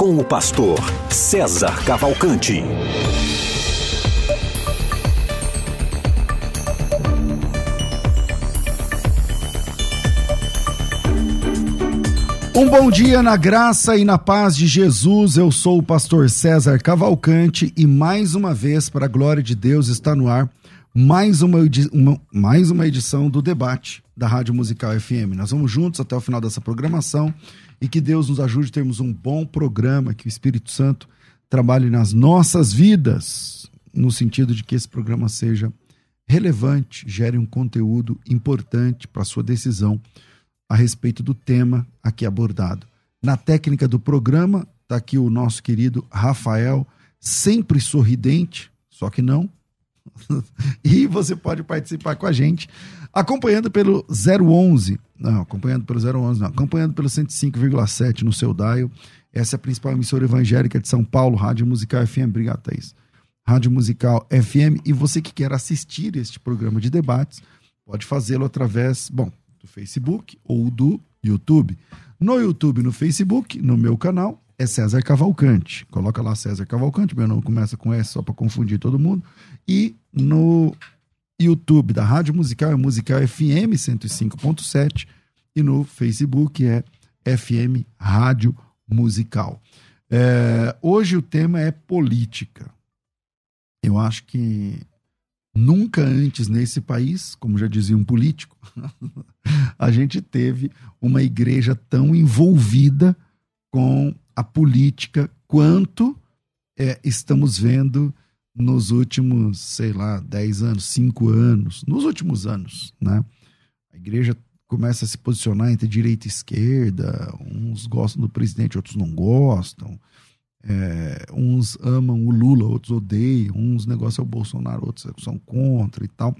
com o pastor César Cavalcante. Um bom dia na graça e na paz de Jesus. Eu sou o pastor César Cavalcante e mais uma vez, para a glória de Deus, está no ar mais uma, uma, mais uma edição do debate da Rádio Musical FM. Nós vamos juntos até o final dessa programação e que Deus nos ajude a termos um bom programa, que o Espírito Santo trabalhe nas nossas vidas, no sentido de que esse programa seja relevante, gere um conteúdo importante para sua decisão a respeito do tema aqui abordado. Na técnica do programa, está aqui o nosso querido Rafael, sempre sorridente, só que não. e você pode participar com a gente acompanhando pelo 011 não, acompanhando pelo 011, não. Acompanhando pelo 105,7 no seu dial. Essa é a principal emissora evangélica de São Paulo, Rádio Musical FM. Obrigado, Thaís. Rádio Musical FM. E você que quer assistir este programa de debates, pode fazê-lo através, bom, do Facebook ou do YouTube. No YouTube, no Facebook, no meu canal, é César Cavalcante. Coloca lá César Cavalcante, meu nome começa com S só para confundir todo mundo. E no YouTube da Rádio Musical é Musical FM 105.7 e no Facebook é FM Rádio Musical. É, hoje o tema é política. Eu acho que nunca antes nesse país, como já dizia um político, a gente teve uma igreja tão envolvida com a política quanto é, estamos vendo nos últimos, sei lá, 10 anos, 5 anos, nos últimos anos, né? A igreja começa a se posicionar entre direita e esquerda, uns gostam do presidente, outros não gostam, é, uns amam o Lula, outros odeiam, uns negócios é o Bolsonaro, outros são contra e tal.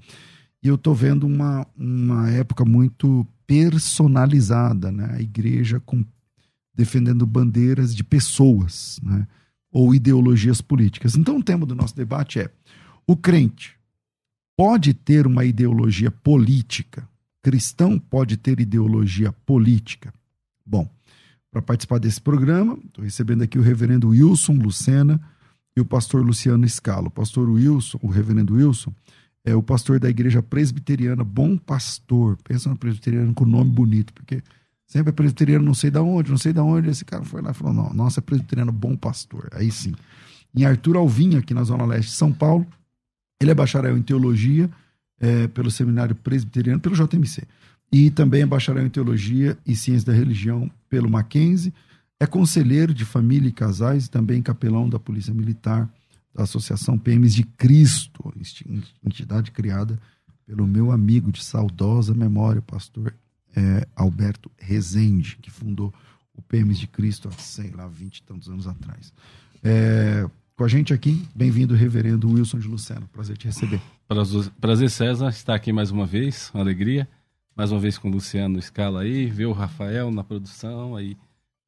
E eu tô vendo uma, uma época muito personalizada, né? A igreja com, defendendo bandeiras de pessoas, né? ou ideologias políticas. Então, o tema do nosso debate é: o crente pode ter uma ideologia política? Cristão pode ter ideologia política? Bom, para participar desse programa, estou recebendo aqui o reverendo Wilson Lucena e o pastor Luciano Scalo. O pastor Wilson, o reverendo Wilson, é o pastor da igreja presbiteriana Bom Pastor. Pensa no presbiteriano com nome bonito, porque Sempre é presbiteriano, não sei da onde, não sei da onde. Esse cara foi lá e falou: não, nossa, é presbiteriano bom pastor. Aí sim. Em Arthur Alvim, aqui na Zona Leste de São Paulo, ele é bacharel em teologia é, pelo Seminário Presbiteriano, pelo JMC. E também é bacharel em teologia e ciência da religião pelo Mackenzie. É conselheiro de família e casais e também capelão da Polícia Militar da Associação PMs de Cristo, entidade criada pelo meu amigo de saudosa memória, pastor é, Alberto Rezende, que fundou o PMs de Cristo há, sei lá, vinte e tantos anos atrás. É, com a gente aqui, bem-vindo, reverendo Wilson de Luceno. Prazer te receber. Prazer, César, estar aqui mais uma vez, uma alegria. Mais uma vez com o Luciano Escala aí, ver o Rafael na produção, aí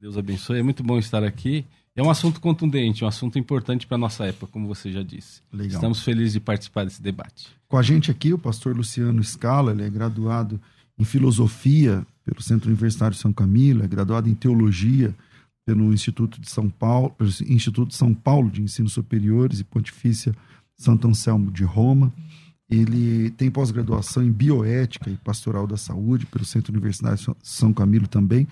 Deus abençoe. É muito bom estar aqui. É um assunto contundente, um assunto importante para a nossa época, como você já disse. Legal. Estamos felizes de participar desse debate. Com a gente aqui, o pastor Luciano Scala, ele é graduado em filosofia pelo Centro Universitário São Camilo, é graduado em teologia pelo Instituto de São Paulo, pelo Instituto de São Paulo de Ensino Superiores e Pontifícia Santo Anselmo de Roma. Ele tem pós-graduação em bioética e pastoral da saúde pelo Centro Universitário São Camilo também.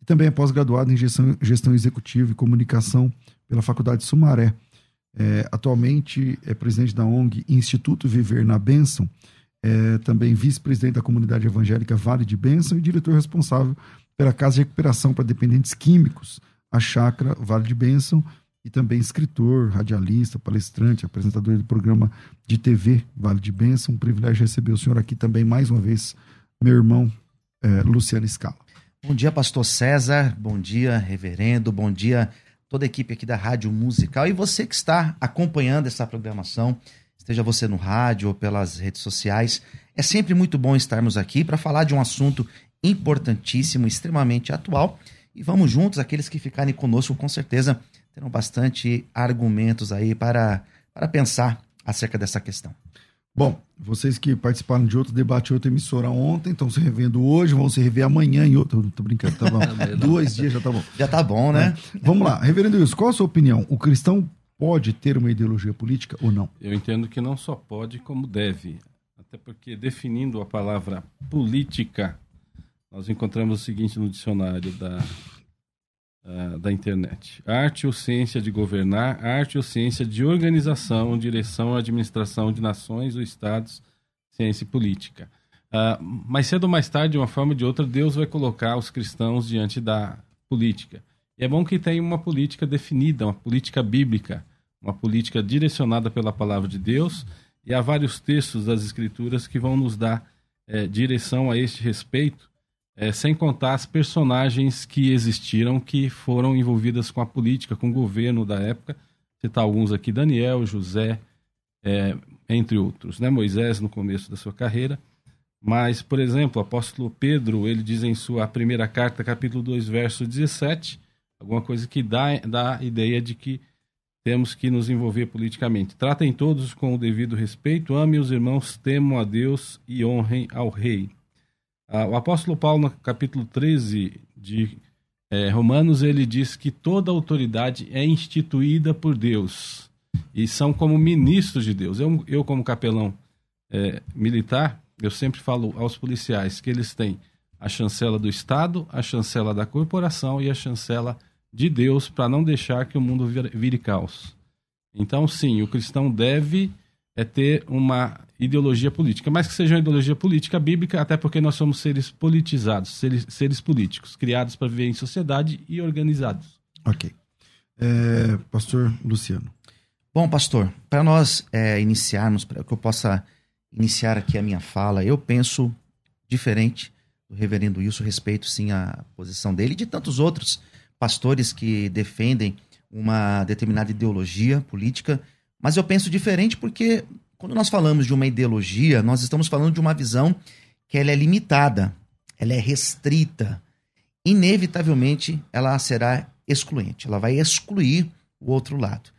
E também é pós-graduado em gestão, gestão executiva e comunicação pela Faculdade Sumaré. É, atualmente é presidente da ONG Instituto Viver na Bênção é também vice-presidente da comunidade evangélica Vale de Bênção e diretor responsável pela Casa de Recuperação para Dependentes Químicos, a Chácara Vale de Bênção, e também escritor, radialista, palestrante, apresentador do programa de TV Vale de Bênção. Um privilégio receber o senhor aqui também mais uma vez, meu irmão é, Luciano Scala. Bom dia, pastor César. Bom dia, reverendo. Bom dia toda a equipe aqui da Rádio Musical e você que está acompanhando essa programação, esteja você no rádio ou pelas redes sociais. É sempre muito bom estarmos aqui para falar de um assunto importantíssimo, extremamente atual. E vamos juntos, aqueles que ficarem conosco, com certeza terão bastante argumentos aí para, para pensar acerca dessa questão. Bom, vocês que participaram de outro debate, outra emissora ontem, estão se revendo hoje, vão se rever amanhã em outro. Tô brincando, tá bom. Dois dias já tá bom. Já tá bom, né? É. Vamos lá. Reverendo Wilson, qual a sua opinião? O cristão pode ter uma ideologia política ou não? Eu entendo que não só pode, como deve. Até porque, definindo a palavra política, nós encontramos o seguinte no dicionário da uh, da internet. Arte ou ciência de governar, arte ou ciência de organização, direção, administração de nações ou estados, ciência e política. Uh, mais cedo ou mais tarde, de uma forma ou de outra, Deus vai colocar os cristãos diante da política. E é bom que tenha uma política definida, uma política bíblica, uma política direcionada pela palavra de Deus. E há vários textos das Escrituras que vão nos dar é, direção a este respeito é, sem contar as personagens que existiram que foram envolvidas com a política, com o governo da época. Citar alguns aqui: Daniel, José, é, entre outros. Né? Moisés no começo da sua carreira. Mas, por exemplo, o apóstolo Pedro, ele diz em sua primeira carta, capítulo 2, verso 17, alguma coisa que dá, dá ideia de que temos que nos envolver politicamente. Tratem todos com o devido respeito, amem os irmãos, temam a Deus e honrem ao rei. Ah, o apóstolo Paulo, no capítulo 13 de é, Romanos, ele diz que toda autoridade é instituída por Deus e são como ministros de Deus. Eu, eu como capelão é, militar, eu sempre falo aos policiais que eles têm a chancela do Estado, a chancela da corporação e a chancela de Deus para não deixar que o mundo vire, caos. Então, sim, o cristão deve é ter uma ideologia política, mas que seja uma ideologia política bíblica, até porque nós somos seres politizados, seres, seres políticos, criados para viver em sociedade e organizados. Ok. É, pastor Luciano. Bom, pastor, para nós é, iniciarmos, para que eu possa iniciar aqui a minha fala, eu penso diferente do reverendo Wilson, respeito sim a posição dele e de tantos outros pastores que defendem uma determinada ideologia política, mas eu penso diferente porque quando nós falamos de uma ideologia, nós estamos falando de uma visão que ela é limitada, ela é restrita. Inevitavelmente, ela será excluente, ela vai excluir o outro lado.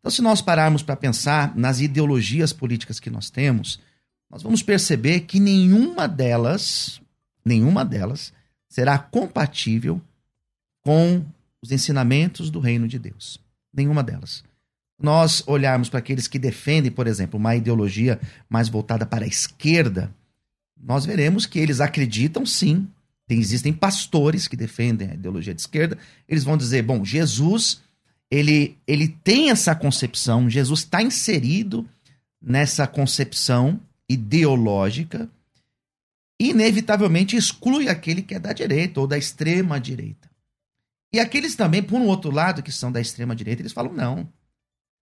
Então, se nós pararmos para pensar nas ideologias políticas que nós temos, nós vamos perceber que nenhuma delas, nenhuma delas será compatível com os ensinamentos do reino de Deus. Nenhuma delas nós olharmos para aqueles que defendem, por exemplo, uma ideologia mais voltada para a esquerda, nós veremos que eles acreditam sim. Tem, existem pastores que defendem a ideologia de esquerda. Eles vão dizer: bom, Jesus ele, ele tem essa concepção, Jesus está inserido nessa concepção ideológica, inevitavelmente exclui aquele que é da direita ou da extrema direita. E aqueles também, por um outro lado, que são da extrema direita, eles falam: não,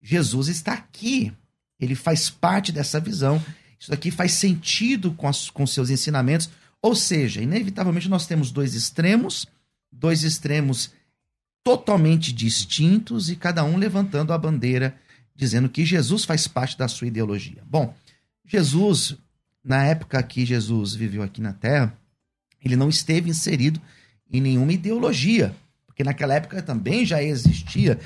Jesus está aqui. Ele faz parte dessa visão. Isso aqui faz sentido com, as, com seus ensinamentos. Ou seja, inevitavelmente nós temos dois extremos, dois extremos totalmente distintos e cada um levantando a bandeira dizendo que Jesus faz parte da sua ideologia. Bom, Jesus, na época que Jesus viveu aqui na Terra, ele não esteve inserido em nenhuma ideologia, porque naquela época também já existia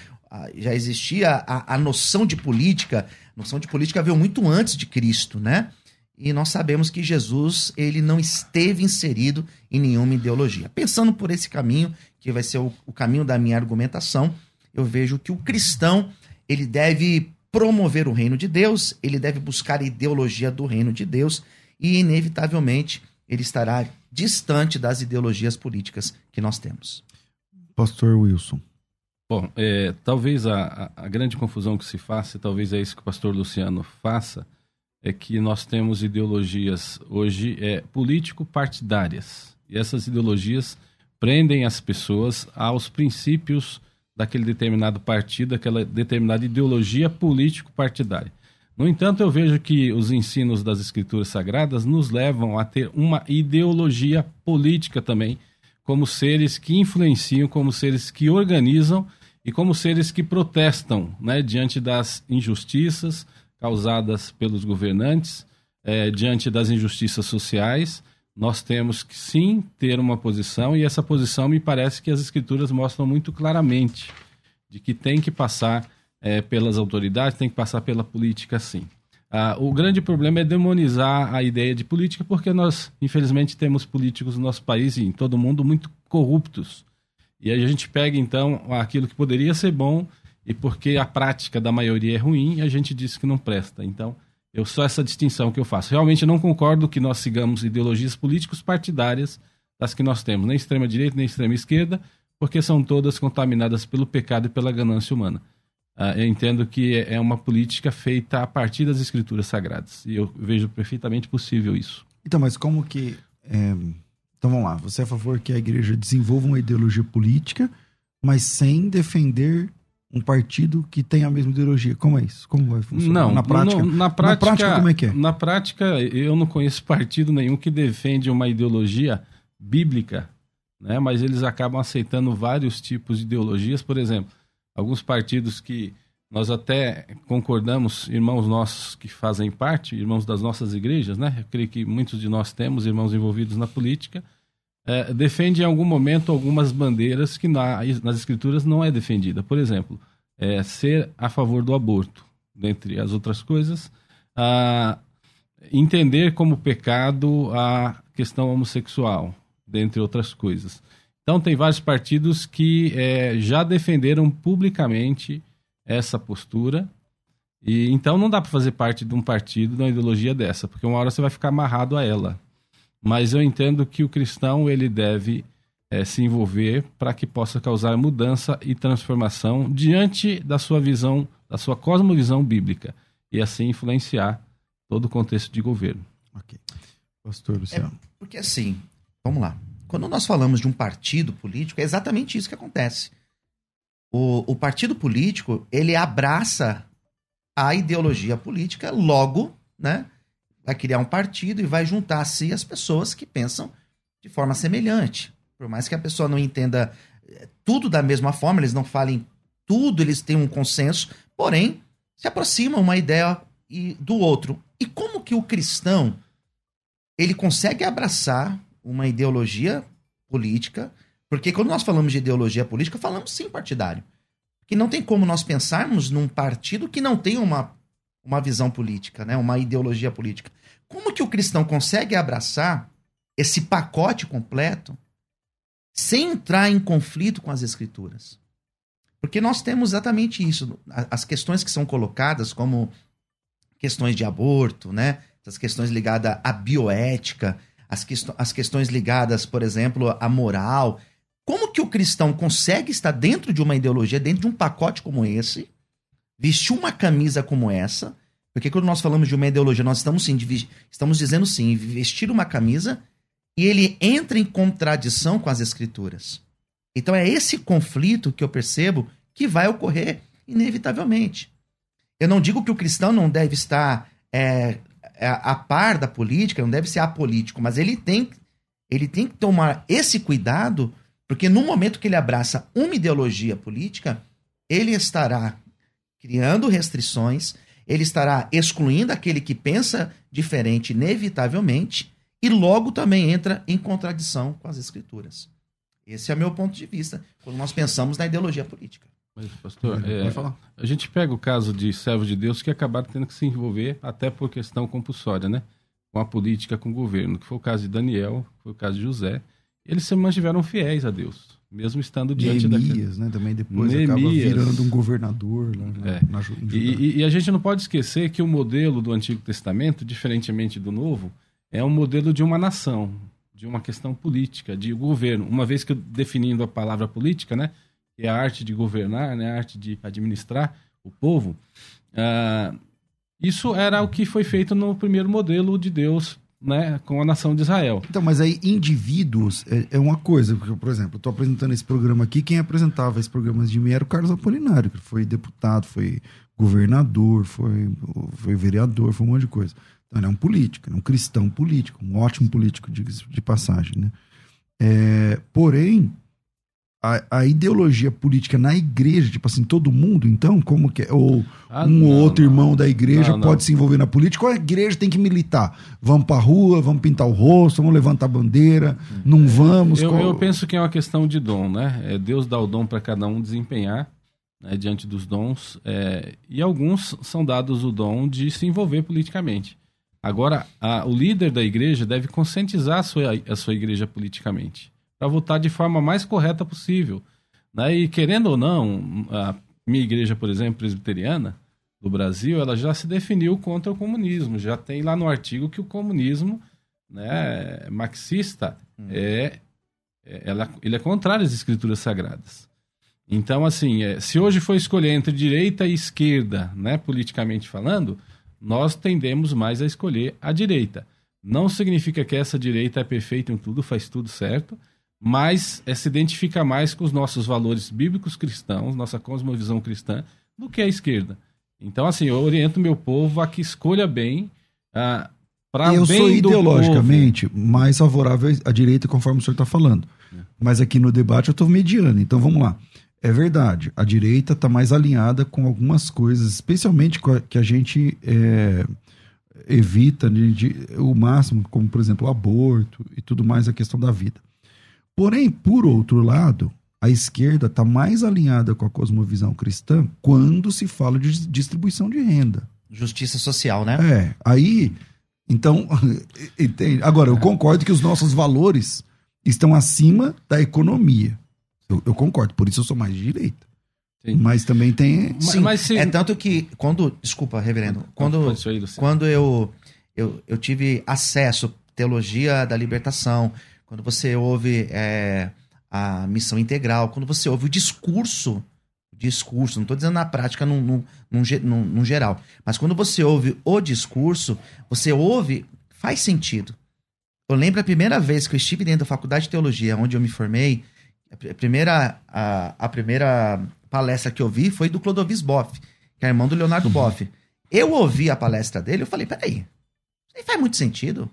já existia a, a noção de política, a noção de política veio muito antes de Cristo, né? E nós sabemos que Jesus ele não esteve inserido em nenhuma ideologia. Pensando por esse caminho, que vai ser o, o caminho da minha argumentação, eu vejo que o cristão ele deve promover o reino de Deus, ele deve buscar a ideologia do reino de Deus e, inevitavelmente, ele estará distante das ideologias políticas que nós temos. Pastor Wilson. Bom, é, talvez a, a, grande confusão que se faça, e talvez é isso que o pastor Luciano faça, é que nós temos ideologias hoje é, político-partidárias. E essas ideologias prendem as pessoas aos princípios daquele determinado partido, daquela determinada ideologia político-partidária. No entanto, eu vejo que os ensinos das escrituras sagradas nos levam a ter uma ideologia política também, como seres que influenciam, como seres que organizam e como seres que protestam né, diante das injustiças causadas pelos governantes, é, diante das injustiças sociais. Nós temos que sim ter uma posição, e essa posição me parece que as escrituras mostram muito claramente de que tem que passar é, pelas autoridades, tem que passar pela política sim. Ah, o grande problema é demonizar a ideia de política, porque nós, infelizmente, temos políticos no nosso país e em todo o mundo muito corruptos. E aí a gente pega, então, aquilo que poderia ser bom e porque a prática da maioria é ruim, a gente diz que não presta. Então, eu só essa distinção que eu faço. Realmente não concordo que nós sigamos ideologias políticos partidárias das que nós temos, nem extrema direita, nem extrema esquerda, porque são todas contaminadas pelo pecado e pela ganância humana. Uh, eu entendo que é uma política feita a partir das escrituras sagradas. E eu vejo perfeitamente possível isso. Então, mas como que. É... Então vamos lá. Você é a favor que a igreja desenvolva uma ideologia política, mas sem defender um partido que tem a mesma ideologia. Como é isso? Como vai funcionar? Não, na prática, na prática, na prática, como é que é? Na prática, eu não conheço partido nenhum que defende uma ideologia bíblica, né? mas eles acabam aceitando vários tipos de ideologias. Por exemplo, alguns partidos que nós até concordamos, irmãos nossos que fazem parte, irmãos das nossas igrejas, né? Eu creio que muitos de nós temos irmãos envolvidos na política, é, defende em algum momento algumas bandeiras que na, nas escrituras não é defendida. Por exemplo, é, ser a favor do aborto, dentre as outras coisas, entender como pecado a questão homossexual, dentre outras coisas. Então, tem vários partidos que é, já defenderam publicamente essa postura. E então não dá para fazer parte de um partido, de uma ideologia dessa, porque uma hora você vai ficar amarrado a ela. Mas eu entendo que o cristão ele deve é, se envolver para que possa causar mudança e transformação diante da sua visão, da sua cosmovisão bíblica e assim influenciar todo o contexto de governo. Ok. Pastor Luciano. É, porque assim, vamos lá. Quando nós falamos de um partido político, é exatamente isso que acontece. O, o partido político, ele abraça a ideologia política, logo, né, vai criar um partido e vai juntar a si as pessoas que pensam de forma semelhante. Por mais que a pessoa não entenda eh, tudo da mesma forma, eles não falem tudo, eles têm um consenso, porém, se aproximam uma ideia e do outro. E como que o cristão ele consegue abraçar uma ideologia política, porque quando nós falamos de ideologia política, falamos sim partidário. Que não tem como nós pensarmos num partido que não tem uma, uma visão política, né? uma ideologia política. Como que o cristão consegue abraçar esse pacote completo sem entrar em conflito com as escrituras? Porque nós temos exatamente isso. As questões que são colocadas como questões de aborto, né? Essas questões ligadas à bioética, as, que, as questões ligadas, por exemplo, à moral. Como que o cristão consegue estar dentro de uma ideologia, dentro de um pacote como esse, vestir uma camisa como essa? Porque quando nós falamos de uma ideologia, nós estamos, sim, estamos dizendo sim, vestir uma camisa e ele entra em contradição com as escrituras. Então é esse conflito que eu percebo que vai ocorrer inevitavelmente. Eu não digo que o cristão não deve estar é, é, a par da política, não deve ser apolítico, mas ele tem, ele tem que tomar esse cuidado, porque no momento que ele abraça uma ideologia política, ele estará criando restrições, ele estará excluindo aquele que pensa diferente, inevitavelmente, e logo também entra em contradição com as escrituras. Esse é o meu ponto de vista quando nós pensamos na ideologia política. Mas, pastor, é, a gente pega o caso de servos de Deus que acabaram tendo que se envolver, até por questão compulsória, né? Com a política, com o governo, que foi o caso de Daniel, foi o caso de José. Eles se mantiveram fiéis a Deus, mesmo estando diante Neemias, da... né? Também depois Neemias. acaba virando um governador lá na, é. na, e, e, a gente não pode esquecer que o modelo do Antigo Testamento, diferentemente do Novo, é um modelo de uma nação, de uma questão política, de governo. Uma vez que definindo a palavra política, né? Que é a arte de governar, né, a arte de administrar o povo, uh, isso era o que foi feito no primeiro modelo de Deus né, com a nação de Israel. Então, mas aí indivíduos é, é uma coisa, porque, por exemplo, eu estou apresentando esse programa aqui, quem apresentava esse programa de mim era o Carlos Apolinário, que foi deputado, foi governador, foi, foi vereador, foi um monte de coisa. Então, ele é um político, é um cristão político, um ótimo político de, de passagem, né? É, porém, a, a, ideologia política na igreja, tipo assim, todo mundo, então, como que é? Ou Ah, um ou não, outro não. irmão da igreja pode se envolver na política, ou a igreja tem que militar? Vamos pra rua, vamos pintar o rosto, vamos levantar a bandeira, não vamos. Eu, qual- eu penso que é uma questão de dom, né? É, Deus dá o dom para cada um desempenhar né, diante dos dons, é, e alguns são dados o dom de se envolver politicamente. Agora, a- o líder da igreja deve conscientizar a sua, a sua igreja politicamente, para votar de forma mais correta possível. Né? E querendo ou não, a minha igreja, por exemplo, presbiteriana do Brasil, ela já se definiu contra o comunismo. Já tem lá no artigo que o comunismo né, marxista é, é- ela, ele é contrário às escrituras sagradas. Então, assim, é, se hoje for escolher entre direita e esquerda, né, politicamente falando, nós tendemos mais a escolher a direita. Não significa que essa direita é perfeita em tudo, faz tudo certo, mas é, se identifica mais com os nossos valores bíblicos cristãos, nossa cosmovisão cristã, do que a esquerda. Então, assim, eu oriento meu povo a que escolha bem ah, para eu sou ideologicamente mais favorável à direita, conforme o senhor está falando. Mas aqui no debate eu estou mediano, então vamos lá. É verdade, a direita está mais alinhada com algumas coisas, especialmente que a gente é, evita de, de- o máximo, como por exemplo o aborto e tudo mais, a questão da vida. Porém, por outro lado, a esquerda está mais alinhada com a cosmovisão cristã quando se fala de distribuição de renda. Justiça social, né? É, aí, então, entende? Agora, eu concordo que os nossos valores estão acima da economia. Eu, eu concordo, por isso eu sou mais de direita. Sim. Mas também tem. Sim, mas se- é tanto que quando, desculpa, reverendo, quando quando eu, eu, eu tive acesso à teologia da libertação, quando você ouve é, a missão integral, quando você ouve o discurso, o discurso, não estou dizendo na prática num, num, num, num- geral, mas quando você ouve o discurso, você ouve, faz sentido. Eu lembro a primeira vez que eu estive dentro da faculdade de teologia, onde eu me formei, a pri- a primeira, a, a primeira palestra que eu vi foi do Clodovis Boff, que é irmão do Leonardo Boff. Eu ouvi a palestra dele, eu falei, peraí, isso aí faz muito sentido.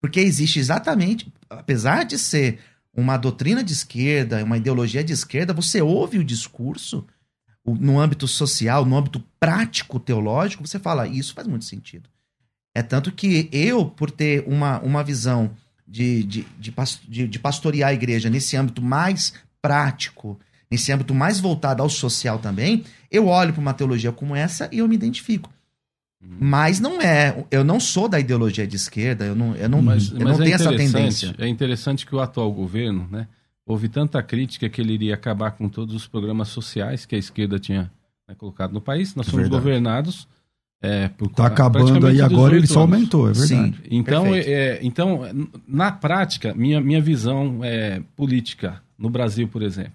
Porque existe exatamente, apesar de ser uma doutrina de esquerda, uma ideologia de esquerda, você ouve o discurso no âmbito social, no âmbito prático teológico, você fala, isso faz muito sentido. É tanto que eu, por ter uma, uma visão de, de, de- de pastorear a igreja nesse âmbito mais prático, nesse âmbito mais voltado ao social também, eu olho para uma teologia como essa e eu me identifico. Mas não é, eu não sou da ideologia de esquerda, eu não, eu não, Mas, eu mas não é tenho essa interessante- tendência. É interessante que o atual governo, né, houve tanta crítica que ele iria acabar com todos os programas sociais que a esquerda tinha né, colocado no país. Nós somos Verdade. governados é, por Tá acabando aí agora, ele 18 só anos. aumentou, é verdade. Sim. Então, é, então, na prática, minha, minha visão é, política no Brasil, por exemplo,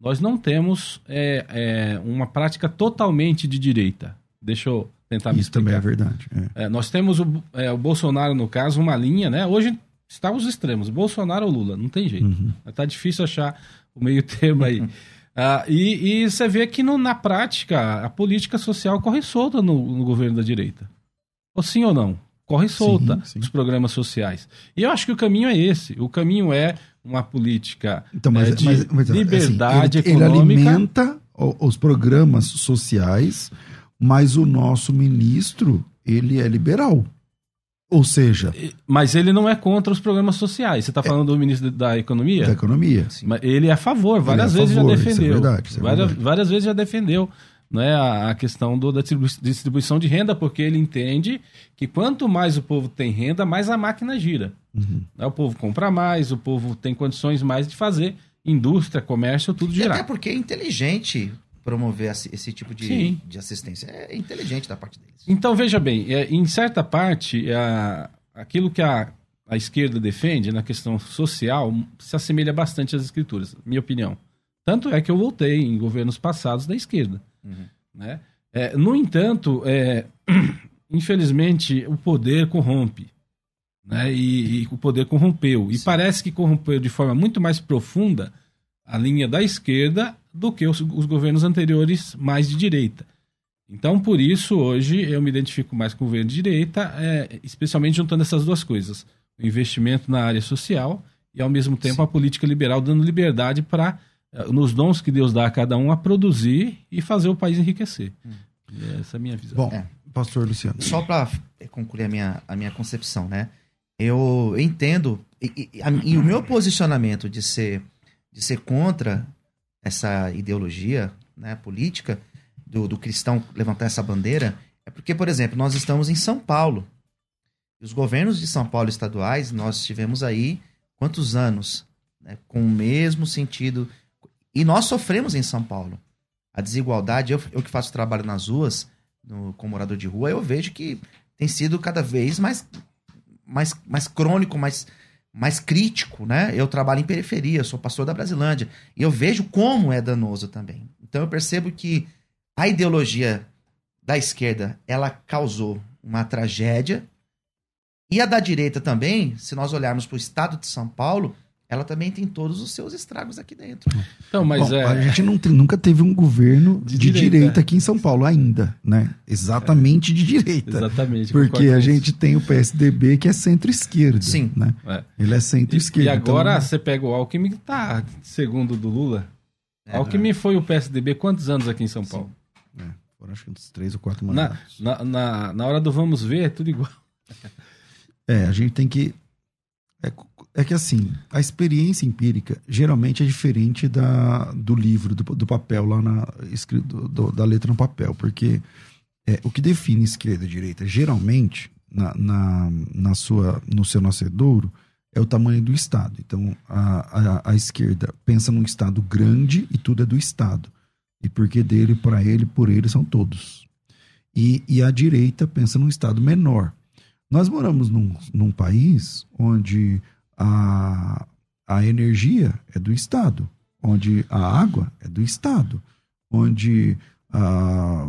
nós não temos é, é, uma prática totalmente de direita. Deixa eu tentar me Isso também é explicar. verdade. é. É, nós temos o, é, o Bolsonaro, no caso, uma linha, né? Hoje está os extremos, Bolsonaro ou Lula, não tem jeito. Uhum. Tá difícil achar o meio termo aí. Ah, e, e você vê que no- na prática a política social corre solta no, no governo da direita. Ou sim ou não? Corre solta sim. os programas sociais. E eu acho que o caminho é esse. O caminho é uma política Então, mas, é, de mas- mas, assim, liberdade ele, ele econômica. alimenta o- os programas sociais, mas o nosso ministro, ele é liberal. Ou seja, Mas ele não é contra os programas sociais. Você está falando do ministro da Economia? da economia. Mas ele é a favor, várias é a vezes favor, já é defendeu. verdade, é várias, verdade. várias vezes já defendeu né, a, a questão do- da distribu- distribuição de renda, porque ele entende que quanto mais o povo tem renda, mais a máquina gira. Uhum. Né, O povo compra mais, o povo tem condições mais de fazer indústria, comércio, tudo E até girar. porque é inteligente promover esse, tipo de, Sim. de assistência. É inteligente da parte deles. Então, veja bem, é, em certa parte, a- aquilo que a, a esquerda defende na questão social se assemelha bastante às escrituras, minha opinião. Tanto é que eu voltei em governos passados da esquerda. Uhum. Né? É, no entanto, é, infelizmente, o poder corrompe. Né? E, e o poder corrompeu. E parece que corrompeu de forma muito mais profunda a linha da esquerda do que os, os governos anteriores mais de direita. Então, por isso, hoje eu me identifico mais com o governo de direita, é, especialmente juntando essas duas coisas: o investimento na área social e, ao mesmo tempo, a política liberal dando liberdade para eh, nos dons que Deus dá a cada um a produzir e fazer o país enriquecer. Hum. E essa é a minha visão. Bom, É. pastor Luciano. Só para concluir a minha, a minha concepção, né? Eu entendo e, e- a- e o meu posicionamento de ser de ser contra essa ideologia, né, política do, do cristão levantar essa bandeira é porque, por exemplo, nós estamos em São Paulo. Os governos de São Paulo estaduais, nós tivemos aí quantos anos né, com o mesmo sentido e nós sofremos em São Paulo a desigualdade. Eu, eu que faço trabalho nas ruas no, como morador de rua, eu vejo que tem sido cada vez mais, mais, mais crônico, mais, mais crítico, né? Eu trabalho em periferia, sou pastor da Brasilândia, e eu vejo como é danoso também. Então eu percebo que a ideologia da esquerda, ela causou uma tragédia, e a da direita também, se nós olharmos para o estado de São Paulo, ela também tem todos os seus estragos aqui dentro. Então, mas Bom, é. A gente não tem- nunca teve um governo de, De direita. direita. aqui em São Paulo ainda, né? Exatamente de direita. Exatamente. Porque a gente tem o PSDB que é centro-esquerda. Sim. Né? É. Ele é E, centro-esquerda. e agora então- você pega o Alckmin, que tá segundo do Lula. É, Alckmin foi o PSDB quantos anos aqui em São Paulo? É, foram acho que uns três ou quatro Na, mandatos. na, na, na hora do vamos ver, é tudo igual. É, a gente tem que. É, é que assim, a experiência empírica geralmente é diferente da, do livro, do, do papel lá na. escrito do- da letra no papel, porque é, o que define esquerda e direita, geralmente, na, na, na sua, no seu nascedouro, é o tamanho do Estado. Então, a, a, a esquerda pensa num Estado grande e tudo é do Estado. E porque dele, para ele, por ele são todos. E, e a direita pensa num Estado menor. Nós moramos num, num país onde a, a energia é do Estado, onde a água é do Estado, onde ah,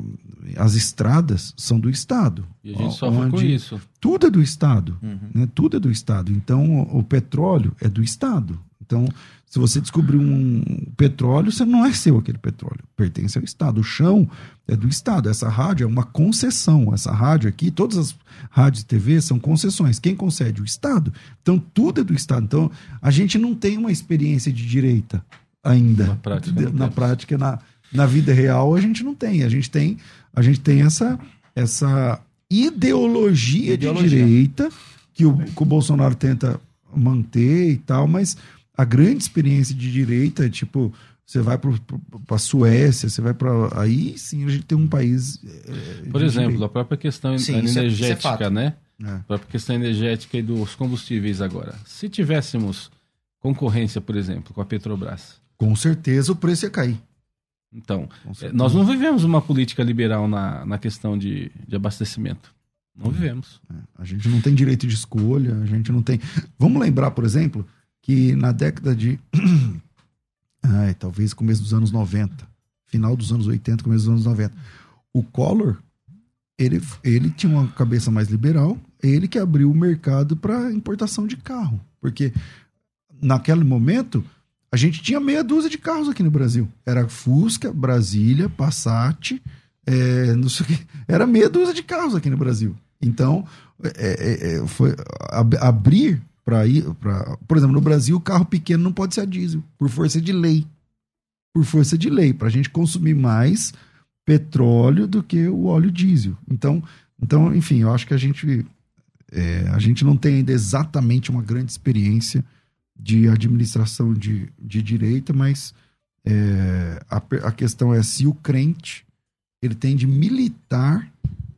as estradas são do Estado. E a gente sofre com isso. Tudo é do Estado Uhum. né? Tudo é do Estado. Então, o, o petróleo é do Estado. Então, se você descobrir um petróleo, você não é seu aquele petróleo. Pertence ao Estado. O chão é do Estado. Essa rádio é uma concessão. Essa rádio aqui, todas as rádios e TV são concessões. Quem concede? O Estado. Então, tudo é do Estado. Então, a gente não tem uma experiência de direita ainda. Na prática, Na prática, na, na vida real, a gente não tem. A gente tem, a gente tem essa, essa ideologia, Ideologia. de direita que o, que o Bolsonaro tenta manter e tal, mas a grande experiência de direita é tipo. Você vai para a Suécia, você vai para. Aí sim a gente tem um país. é, Por exemplo, direita. a própria questão Sim, é- é energética, né? É. A própria questão energética e dos combustíveis agora. Se tivéssemos concorrência, por exemplo, com a Petrobras, Com certeza o preço ia cair. então, eh, nós não vivemos uma política liberal na, na questão de, de abastecimento. Não vivemos. A gente não tem direito de escolha, a gente não tem. Vamos lembrar, por exemplo, que na década de. Ai, talvez começo dos anos 90, final dos anos 80, começo dos anos 90. O Collor, ele, ele tinha uma cabeça mais liberal, ele que abriu o mercado para importação de carro. Porque naquele momento, a gente tinha meia dúzia de carros aqui no Brasil. Era Fusca, Brasília, Passat, é, não sei o que. Era meia dúzia de carros aqui no Brasil. Então, é, é, é, foi ab- abrir para ir. Pra, por exemplo, no Brasil, o carro pequeno não pode ser a diesel, por força de lei. Por força de lei, para a gente consumir mais petróleo do que o óleo diesel. Então, então enfim, eu acho que a gente, é, a gente não tem ainda exatamente uma grande experiência de administração de, de direita, mas é, a, a questão é se o crente ele tem de militar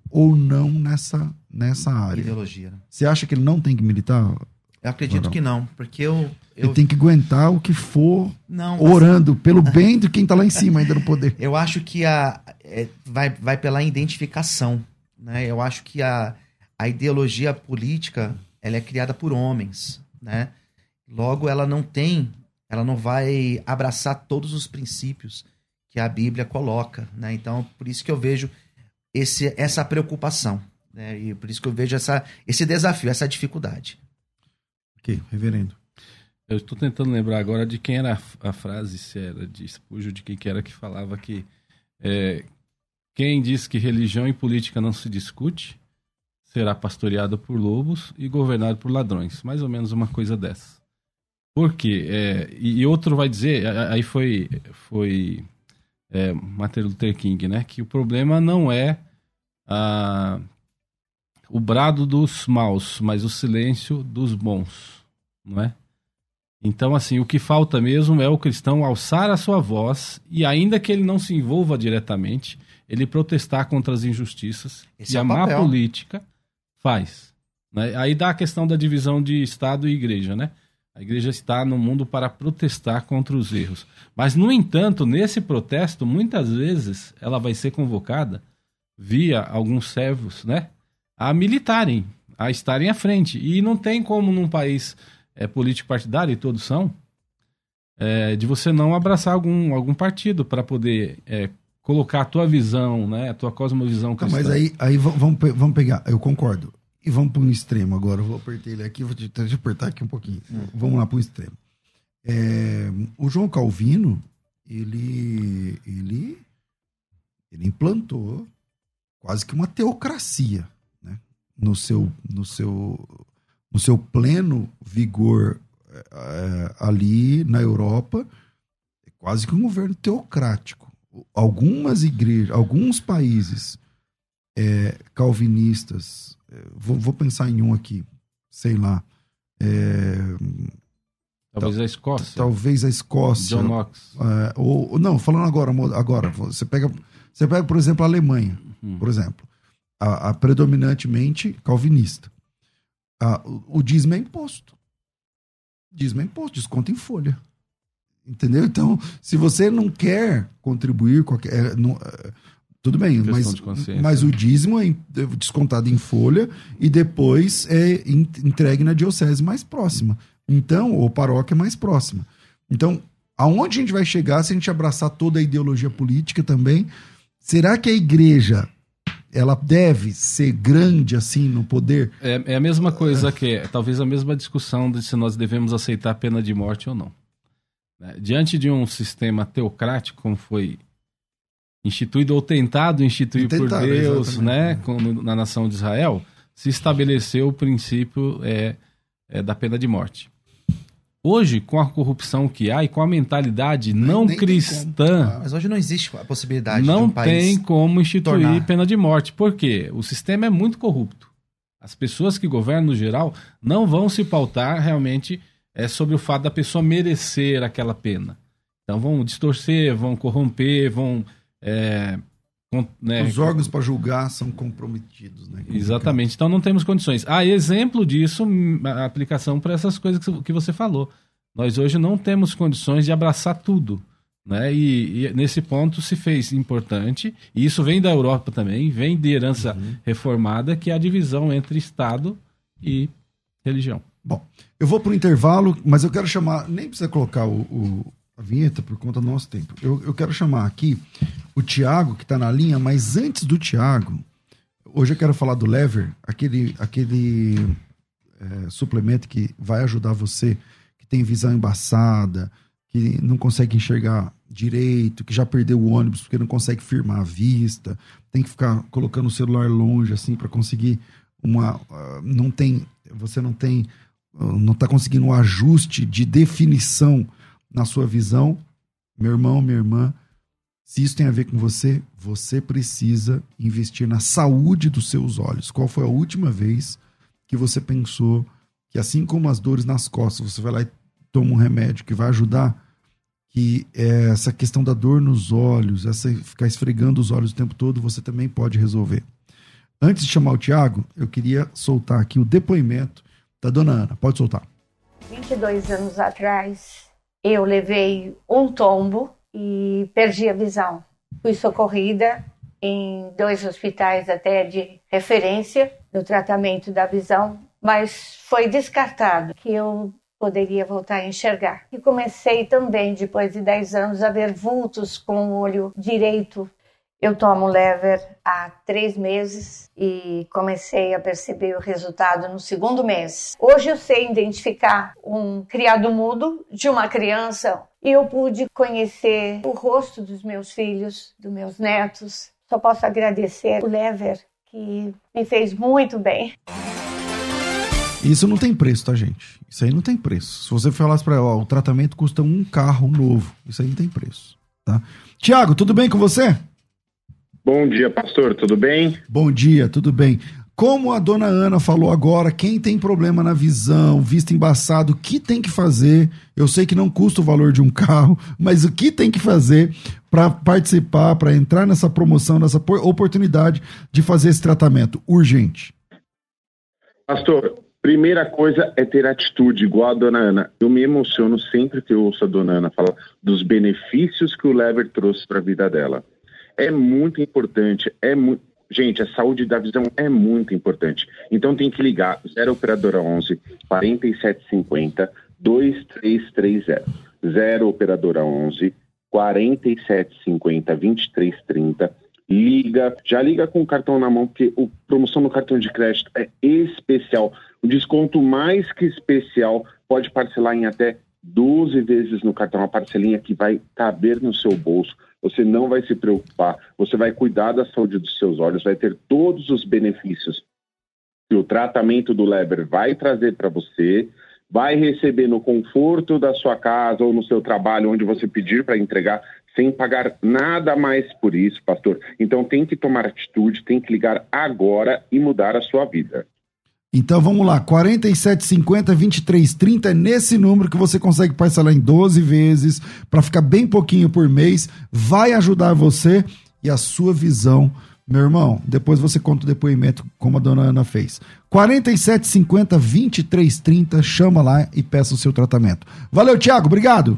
ou não nessa, nessa área. Ideologia. né? Você acha que ele não tem que militar? Eu acredito Não. que não, porque eu. eu Ele tem que aguentar o que for, não, orando pelo bem de quem tá lá em cima ainda no poder. Eu acho que a, é, vai, vai pela identificação. Né? Eu acho que a, a ideologia política ela é criada por homens. Né? Logo, ela não tem, ela não vai abraçar todos os princípios que a Bíblia coloca. Né? Então, por isso que eu vejo esse, essa preocupação. Né? E por isso que eu vejo essa, esse desafio, essa dificuldade. Ok, reverendo. Eu estou tentando lembrar agora de quem era a, frase, se era de Spurgeon, de quem que era que falava que é, quem diz que religião e política não se discute será pastoreado por lobos e governado por ladrões. Mais ou menos uma coisa dessa. Por quê? É, e outro vai dizer, aí foi, foi é, Martin Luther King, né? Que o problema não é a, o brado dos maus, mas o silêncio dos bons, não é? Então, assim, o que falta mesmo é o cristão alçar a sua voz e, ainda que ele não se envolva diretamente, ele protestar contra as injustiças Esse e é a o má papel. política faz. né? Aí dá a questão da divisão de Estado e Igreja, né? A igreja está no mundo para protestar contra os erros. Mas, no entanto, nesse protesto, muitas vezes ela vai ser convocada via alguns servos, né? A militarem, a estarem à frente. E não tem como num país é, político partidário, e todos são, é, de você não abraçar algum, algum partido para poder é, colocar a tua visão, né? A tua cosmovisão Tá, cristã. mas aí, aí vamos, vamos pegar, eu concordo. E vamos para um extremo agora. Eu vou apertar ele aqui, vou te, eu apertar aqui um pouquinho. Vamos lá para um extremo. É, o João Calvino, ele, ele, ele implantou quase que uma teocracia? No seu, no seu, no seu pleno vigor é, ali na Europa, é quase que um governo teocrático. Algumas igrejas, alguns países é, calvinistas, vou, vou pensar em um aqui, sei lá, Talvez a Escócia. talvez a Escócia, John Knox. é, ou não, falando agora, agora, você pega, você pega, por exemplo, a Alemanha, Hum. por exemplo, a, a predominantemente calvinista. A- o, o dízimo é imposto. Dízimo é imposto, desconto em folha. Entendeu? Então, se você não quer contribuir, qualquer, é, é, tudo bem, mas, mas o dízimo é é descontado em folha e depois é en- entregue na diocese mais próxima. Então, ou paróquia mais próxima. Então, aonde a gente vai chegar se a gente abraçar toda a ideologia política também? Será que a igreja ela deve ser grande assim no poder? É, é a mesma coisa que, talvez a mesma discussão de se nós devemos aceitar a pena de morte ou não. Né? Diante de um sistema teocrático, como foi instituído ou tentado instituir por Tentado, Deus, exatamente. né, como na nação de Israel, se estabeleceu o princípio é, é, da pena de morte. Hoje, com a corrupção que há e com a mentalidade Nem- não nem cristã, como. Mas hoje não existe a possibilidade de não um país... tem como instituir tornar. pena de morte. Por quê? O sistema é muito corrupto. As pessoas que governam no geral não vão se pautar realmente é, sobre o fato da pessoa merecer aquela pena. Então vão distorcer, vão corromper, vão. é, né, Os órgãos para julgar são comprometidos, né? Exatamente. Então não temos condições. Há exemplo disso, a aplicação para essas coisas que- você falou. Nós hoje não temos condições de abraçar tudo. Né? E, e nesse ponto se fez importante, e isso vem da Europa também, vem de herança reformada, que é a divisão entre Estado e religião. Bom, eu vou para o intervalo, mas eu quero chamar. Nem precisa colocar o, o- a vinheta por conta do nosso tempo. Eu, eu quero chamar aqui o Tiago, que está na linha, mas antes do Tiago, hoje eu quero falar do Lever, aquele, aquele é, suplemento que vai ajudar você que tem visão embaçada, que não consegue enxergar direito, que já perdeu o ônibus porque não consegue firmar a vista, tem que ficar colocando o celular longe assim para conseguir uma ah, não tem você não tem ah, não está conseguindo um ajuste de definição na sua visão, meu irmão, minha irmã, se isso tem a ver com você, você precisa investir na saúde dos seus olhos. Qual foi a última vez que você pensou que assim como as dores nas costas, você vai lá e toma um remédio que vai ajudar que é, essa questão da dor nos olhos, essa ficar esfregando os olhos o tempo todo, você também pode resolver. Antes de chamar o Tiago, eu queria soltar aqui o depoimento da dona Ana. Pode soltar. 22 anos atrás, eu levei um tombo e perdi a visão. Fui socorrida em dois hospitais até de referência no tratamento da visão, mas foi descartado que eu poderia voltar a enxergar. E comecei também, depois de 10 anos, a ver vultos com o olho direito eu tomo lever há três meses e comecei a perceber o resultado no segundo mês. Hoje eu sei identificar um criado mudo de uma criança e eu pude conhecer o rosto dos meus filhos, dos meus netos. Só posso agradecer o lever que me fez muito bem. Isso não tem preço, tá, gente? Isso aí não tem preço. Se você falasse para ó, o tratamento custa um carro novo, isso aí não tem preço, tá? Tiago, tudo bem com você? Bom dia, pastor, tudo bem? Bom dia, tudo bem. Como a dona Ana falou agora, quem tem problema na visão, vista embaçado, o que tem que fazer? Eu sei que não custa o valor de um carro, mas o que tem que fazer para participar, para entrar nessa promoção, nessa oportunidade de fazer esse tratamento urgente? Pastor, primeira coisa é ter atitude, igual a dona Ana. Eu me emociono sempre que eu ouço a dona Ana falar dos benefícios que o Lever trouxe para a vida dela. É muito importante, é muito Gente, a saúde da visão é muito importante. Então tem que ligar 0 operadora 11 4750 2330. 0 operadora 11 4750 2330. Liga, já liga com o cartão na mão, porque a promoção no cartão de crédito é especial. O desconto mais que especial pode parcelar em até 12 vezes no cartão, uma parcelinha que vai caber no seu bolso você não vai se preocupar, você vai cuidar da saúde dos seus olhos, vai ter todos os benefícios que o tratamento do Leber vai trazer para você, vai receber no conforto da sua casa ou no seu trabalho, onde você pedir para entregar, sem pagar nada mais por isso, pastor. Então tem que tomar atitude, tem que ligar agora e mudar a sua vida. Então vamos lá, 4750 2330 é nesse número que você consegue parcelar em 12 vezes para ficar bem pouquinho por mês, vai ajudar você e a sua visão. Meu irmão, depois você conta o depoimento como a dona Ana fez. 4750 2330, chama lá e peça o seu tratamento. Valeu, Thiago, obrigado.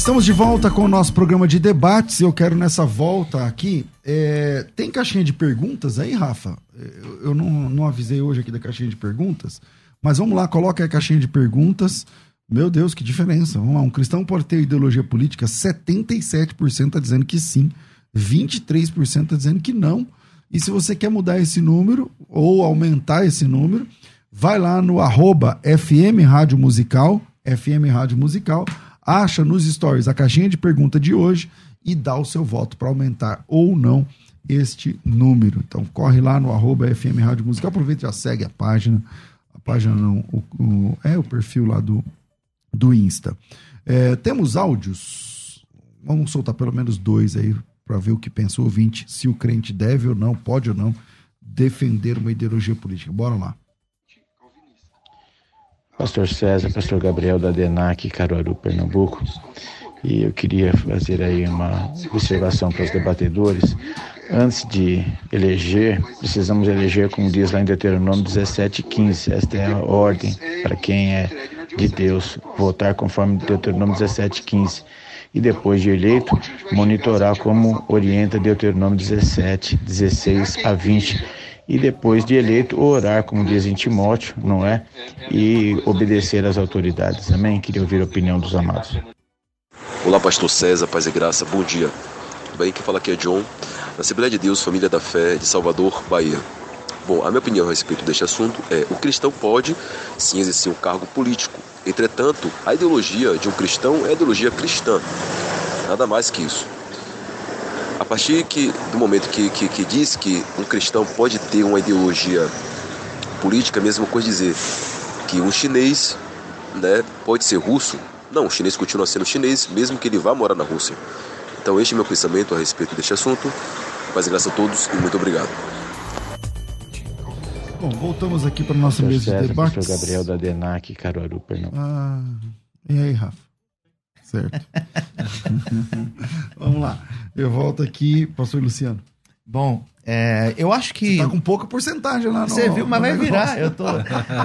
Estamos de volta com o nosso programa de debates eu quero nessa volta aqui. É... Tem caixinha de perguntas aí, Rafa? eu não, não avisei hoje aqui da caixinha de perguntas, mas vamos lá, coloca a caixinha de perguntas. Meu Deus, que diferença. Vamos lá, um cristão pode ter ideologia política? 77% está dizendo que sim, 23% está dizendo que não. E se você quer mudar esse número ou aumentar esse número, vai lá no arroba FM Rádio Musical, FM Rádio Musical, acha nos stories a caixinha de pergunta de hoje e dá o seu voto para aumentar ou não este número. Então corre lá no arroba FM Rádio Musical, aproveita e já segue a página. A página não, o, o, é o perfil lá do, do Insta. É, temos áudios. Vamos soltar pelo menos dois aí para ver o que pensa o ouvinte, se o crente deve ou não, pode ou não, defender uma ideologia política. Bora lá. Pastor César, Pastor Gabriel da DENAC, Caruaru, Pernambuco. E eu queria fazer aí uma observação para os debatedores Antes de eleger, precisamos eleger, como diz lá em Deuteronômio 17,15. Esta é a ordem para quem é de Deus, votar conforme Deuteronômio 17,15. E depois de eleito, monitorar como orienta Deuteronômio 17, 16 a 20. E depois de eleito, orar, como diz em Timóteo, não é? E obedecer às autoridades. Amém? Queria ouvir a opinião dos amados. Olá, Pastor César, paz e graça, bom dia. Bem, quem fala aqui é John Assembleia de Deus, Família da Fé, de Salvador, Bahia. Bom, a minha opinião a respeito deste assunto é: o cristão pode sim exercer um cargo político. Entretanto, a ideologia de um cristão é a ideologia cristã. Nada mais que isso. A partir que, do momento que, que, que diz que um cristão pode ter uma ideologia política, é a mesma coisa dizer que um chinês né, pode ser russo. Não, o chinês continua sendo chinês, mesmo que ele vá morar na Rússia. Então, este é meu pensamento a respeito deste assunto. Paz e graça a todos e muito obrigado. Bom, voltamos aqui para a nossa mesa de debate. Gabriel da DENAC, Caruaru, Pernambuco. Ah, e aí, Rafa? Certo. Vamos lá. Eu volto aqui, pastor Luciano. Bom, é, eu acho que. Você tá com pouca porcentagem lá no Você viu, mas vai negócio. virar. Eu tô.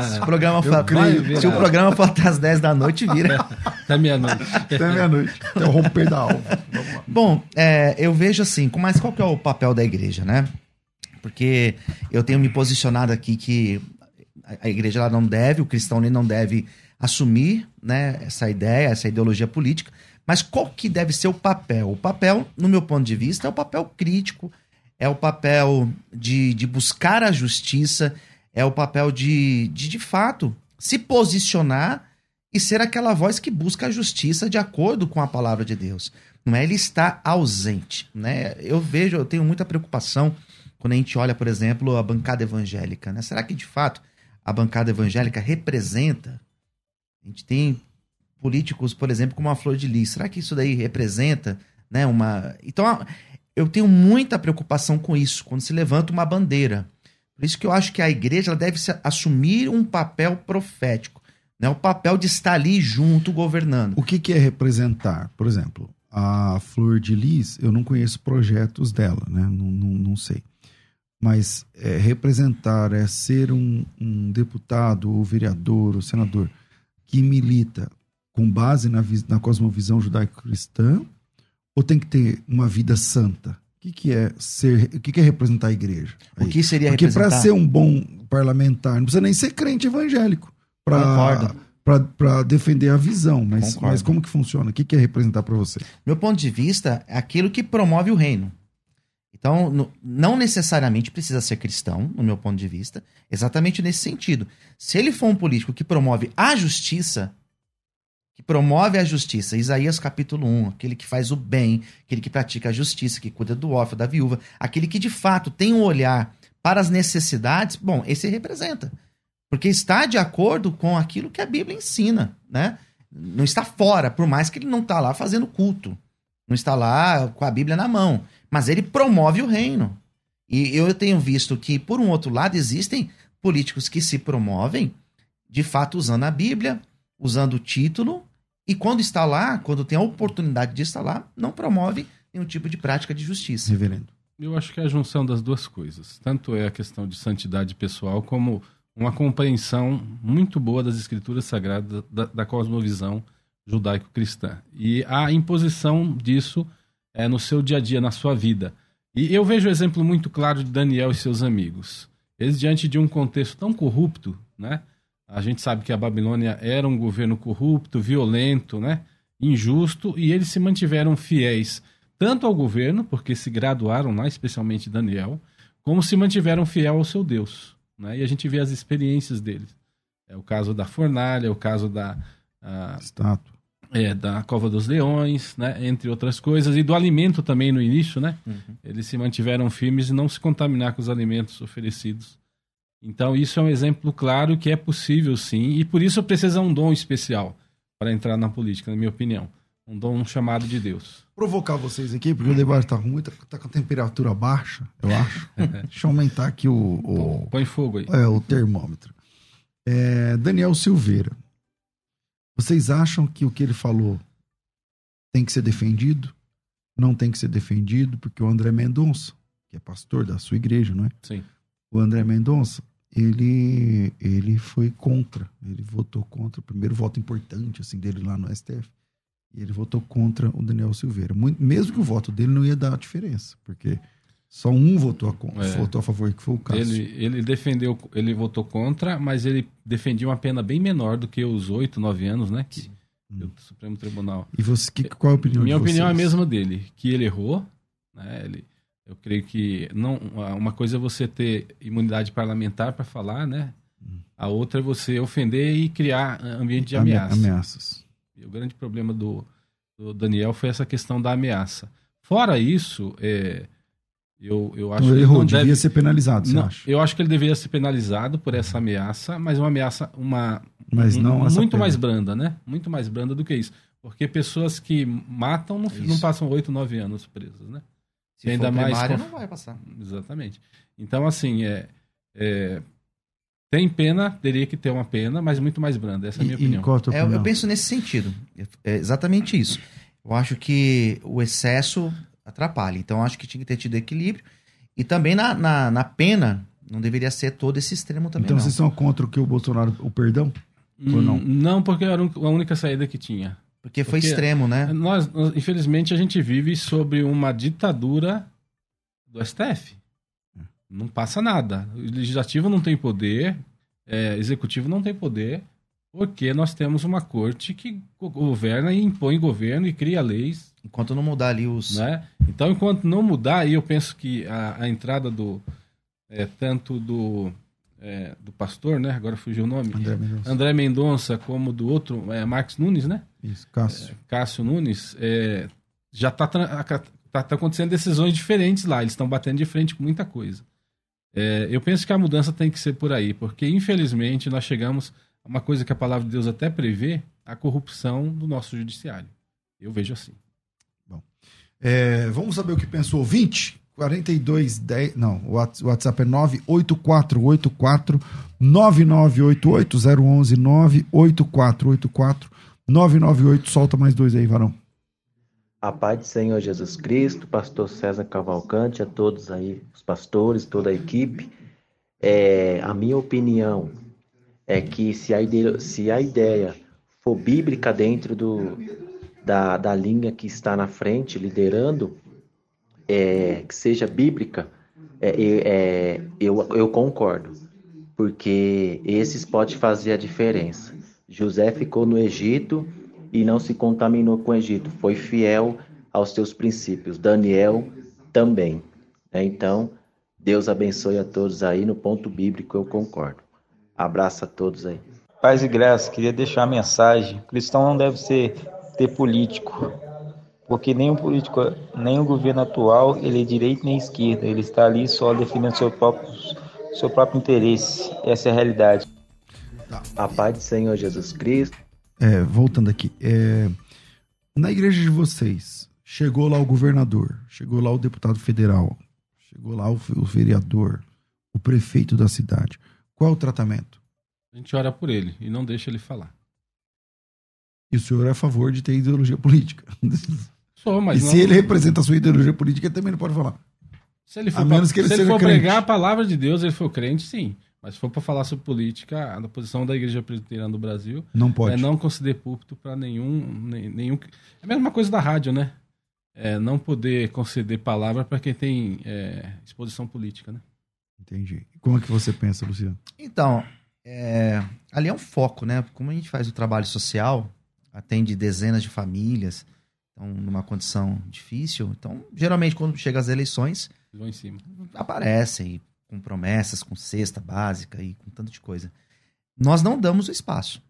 Se o programa for, creio, vai- se o programa for até as 10 da noite, vira. Até meia-noite. Até meia-noite. Até o romper da alva. Bom, é, eu vejo assim, com- mas qual que é o papel da igreja, né? Porque eu tenho me posicionado aqui que a- igreja ela não deve, o cristão ele não deve assumir né, essa ideia, essa ideologia política, mas qual que deve ser o papel? O papel, no meu ponto de vista, é o papel crítico, é o papel de, de buscar a justiça, é o papel de, de, de fato, se posicionar e ser aquela voz que busca a justiça de acordo com a palavra de Deus. Não é ele está ausente, né? Eu vejo, eu tenho muita preocupação quando a gente olha, por exemplo, a bancada evangélica, né? Será que de fato a bancada evangélica representa? A gente tem políticos, por exemplo, como a Flor de Lis. Será que isso daí representa, né, uma Então, eu tenho muita preocupação com isso, quando se levanta uma bandeira. Por isso que eu acho que a igreja deve assumir um papel profético, né? O papel de estar ali junto governando. O que, que é representar? Por exemplo, a Flor de Lis, eu não conheço projetos dela, né? Não, não, não sei. Mas é, representar é ser um, um deputado, ou vereador, ou senador que milita com base na, na cosmovisão judaico-cristã ou tem que ter uma vida santa? O que, que é ser? O que, que é representar a igreja? O Aí. que seria Porque para representar? ser um bom parlamentar, não precisa nem ser crente evangélico para defender a visão. Mas, Concordo. mas como que funciona? O que, que é representar para você? Meu ponto de vista é aquilo que promove o reino. Então, não necessariamente precisa ser cristão, no meu ponto de vista, exatamente nesse sentido. Se ele for um político que promove a justiça, que promove a justiça, Isaías capítulo 1, aquele que faz o bem, aquele que pratica a justiça, que cuida do órfão, da viúva, aquele que de fato tem um olhar para as necessidades, bom, esse representa. Porque está de acordo com aquilo que a Bíblia ensina, né? Não está fora, por mais que ele não está lá fazendo culto. Não está lá com a Bíblia na mão. Mas ele promove o reino. E eu tenho visto que, por um outro lado, existem políticos que se promovem, de fato, usando a Bíblia, usando o título, e quando está lá, quando tem a oportunidade de estar lá, não promove nenhum tipo de prática de justiça. Reverendo. Eu acho que é a junção das duas coisas. Tanto é a questão de santidade pessoal, como uma compreensão muito boa das escrituras sagradas, da, da cosmovisão judaico-cristã. E a imposição disso é no seu dia a dia, na sua vida. E eu vejo o exemplo muito claro de Daniel e seus amigos. Eles, diante de um contexto tão corrupto, né? A gente sabe que a Babilônia era um governo corrupto, violento, né? Injusto, e eles se mantiveram fiéis tanto ao governo, porque se graduaram lá, especialmente Daniel, como se mantiveram fiel ao seu Deus. Né? E a gente vê as experiências deles. É o caso da fornalha, é o caso da, ah, Estátua. É, da Cova dos Leões, né? entre outras coisas, e do alimento também no início, né? Eles se mantiveram firmes e não se contaminar com os alimentos oferecidos. Então, isso é um exemplo claro que é possível sim, e por isso precisa um dom especial para entrar na política, na minha opinião. Um dom chamado de Deus. Provocar vocês aqui, porque o debate tá com muita, tá com a temperatura baixa, eu acho. Deixa eu aumentar aqui o, o, Põe fogo aí. é, o termômetro. É, Daniel Silveira. Vocês acham que o que ele falou tem que ser defendido? Não tem que ser defendido, porque o André Mendonça, que é pastor da sua igreja, não é? Sim. o André Mendonça, ele, ele foi contra, ele votou contra, o primeiro voto importante assim dele lá no STF. E ele votou contra o Daniel Silveira. Muito- mesmo que o voto dele não ia dar diferença, porque só um votou a, con- É. votou a favor, que foi o Cássio. Ele, ele defendeu, ele votou contra, mas ele defendia uma pena bem menor do que os oito, nove anos, né? Que, que o Supremo Tribunal. E você, que, qual é a opinião Minha de opinião é a vocês? mesma dele, que ele errou, né? Ele, eu creio que não, uma coisa é você ter imunidade parlamentar para falar, né? A outra é você ofender e criar ambiente de Ame- ameaça. ameaças. E o grande problema do, do Daniel foi essa questão da ameaça. Fora isso, é, eu, eu acho Então, que ele ele errou, não devia deve... ser penalizado, você Não, acha? eu acho que ele deveria ser penalizado por essa ameaça, mas uma ameaça uma Mas não um- muito pena. mais branda, né? Muito mais branda do que isso, porque pessoas que matam não, não Isso. passam oito, nove anos presas, né? Se ainda for mais primária, com- não vai passar. Exatamente. Então assim é, é, tem pena, teria que ter uma pena, mas muito mais branda. Essa é a minha E, e opinião. qual a tua É, eu opinião? penso nesse sentido. É exatamente isso. Eu acho que o excesso, atrapalha. Então, acho que tinha que ter tido equilíbrio. E também na, na, na pena, não deveria ser todo esse extremo também. Então não. vocês são contra o que o Bolsonaro, o perdão? Ou não? Hum, Não, porque era a única saída que tinha. Porque foi Porque extremo, né? Nós, nós, infelizmente, a gente vive sobre uma ditadura do STF. Não passa nada. O legislativo não tem poder, é, executivo não tem poder, porque nós temos uma corte que go- governa e impõe governo e cria leis. Enquanto não mudar ali os. Né? Então, enquanto não mudar, aí eu penso que a, a entrada do. é, tanto do. é, do pastor, né? Agora fugiu o nome. André Mendonça. André Mendonça, como do outro, é, Marcos Nunes, né? Isso, Cássio. Cássio Nunes, é, já está tá, tá acontecendo decisões diferentes lá. Eles estão batendo de frente com muita coisa. É, eu penso que a mudança tem que ser por aí, porque infelizmente nós chegamos a uma coisa que a palavra de Deus até prevê, a corrupção do nosso judiciário. Eu vejo assim. É, vamos saber o que pensou o ouvinte? 4210. Não, o Whats- o WhatsApp é 98484 9988 011 98484 998. Solta mais dois aí, varão. A paz do Senhor Jesus Cristo, pastor César Cavalcante, a todos aí, os pastores, toda a equipe. É, a minha opinião é que se a ideia, se a ideia for bíblica dentro do, da, da linha que está na frente, liderando, é, que seja bíblica, é, é, eu, eu concordo, porque esses podem fazer a diferença. José ficou no Egito e não se contaminou com o Egito, foi fiel aos seus princípios. Daniel também. né? Então, Deus abençoe a todos aí. No ponto bíblico, eu concordo. Abraço a todos aí. Paz e graça, queria deixar uma mensagem. O cristão não deve ser ter político, porque nem o político, nem o governo atual, ele é direita nem esquerda. Ele está ali só defendendo seu próprio, seu próprio interesse. Essa é a realidade. A paz do Senhor Jesus Cristo. É, voltando aqui. é, na igreja de vocês, chegou lá o governador, chegou lá o deputado federal, chegou lá o, o vereador, o prefeito da cidade. Qual é o tratamento? A gente ora por ele e não deixa ele falar. E o senhor é a favor de ter ideologia política. Sou, mas e não- se ele representa a sua ideologia política, ele também não pode falar. Se ele for, A menos que ele se ele seja for crente. pregar a palavra de Deus, ele for crente, sim. Mas se for para falar sobre política, a posição da Igreja Presbiteriana do Brasil Não pode. é não conceder púlpito para nenhum, nenhum. É a mesma coisa da rádio, né? É não poder conceder palavra para quem tem é, exposição política, né? Entendi. Como é que você pensa, Luciano? Então, é, ali é um foco, né? Como a gente faz o trabalho social, atende dezenas de famílias, estão numa condição difícil. Então, geralmente, quando chega as eleições, vão em cima. aparecem com promessas, com cesta básica e com tanto de coisa. Nós não damos o espaço.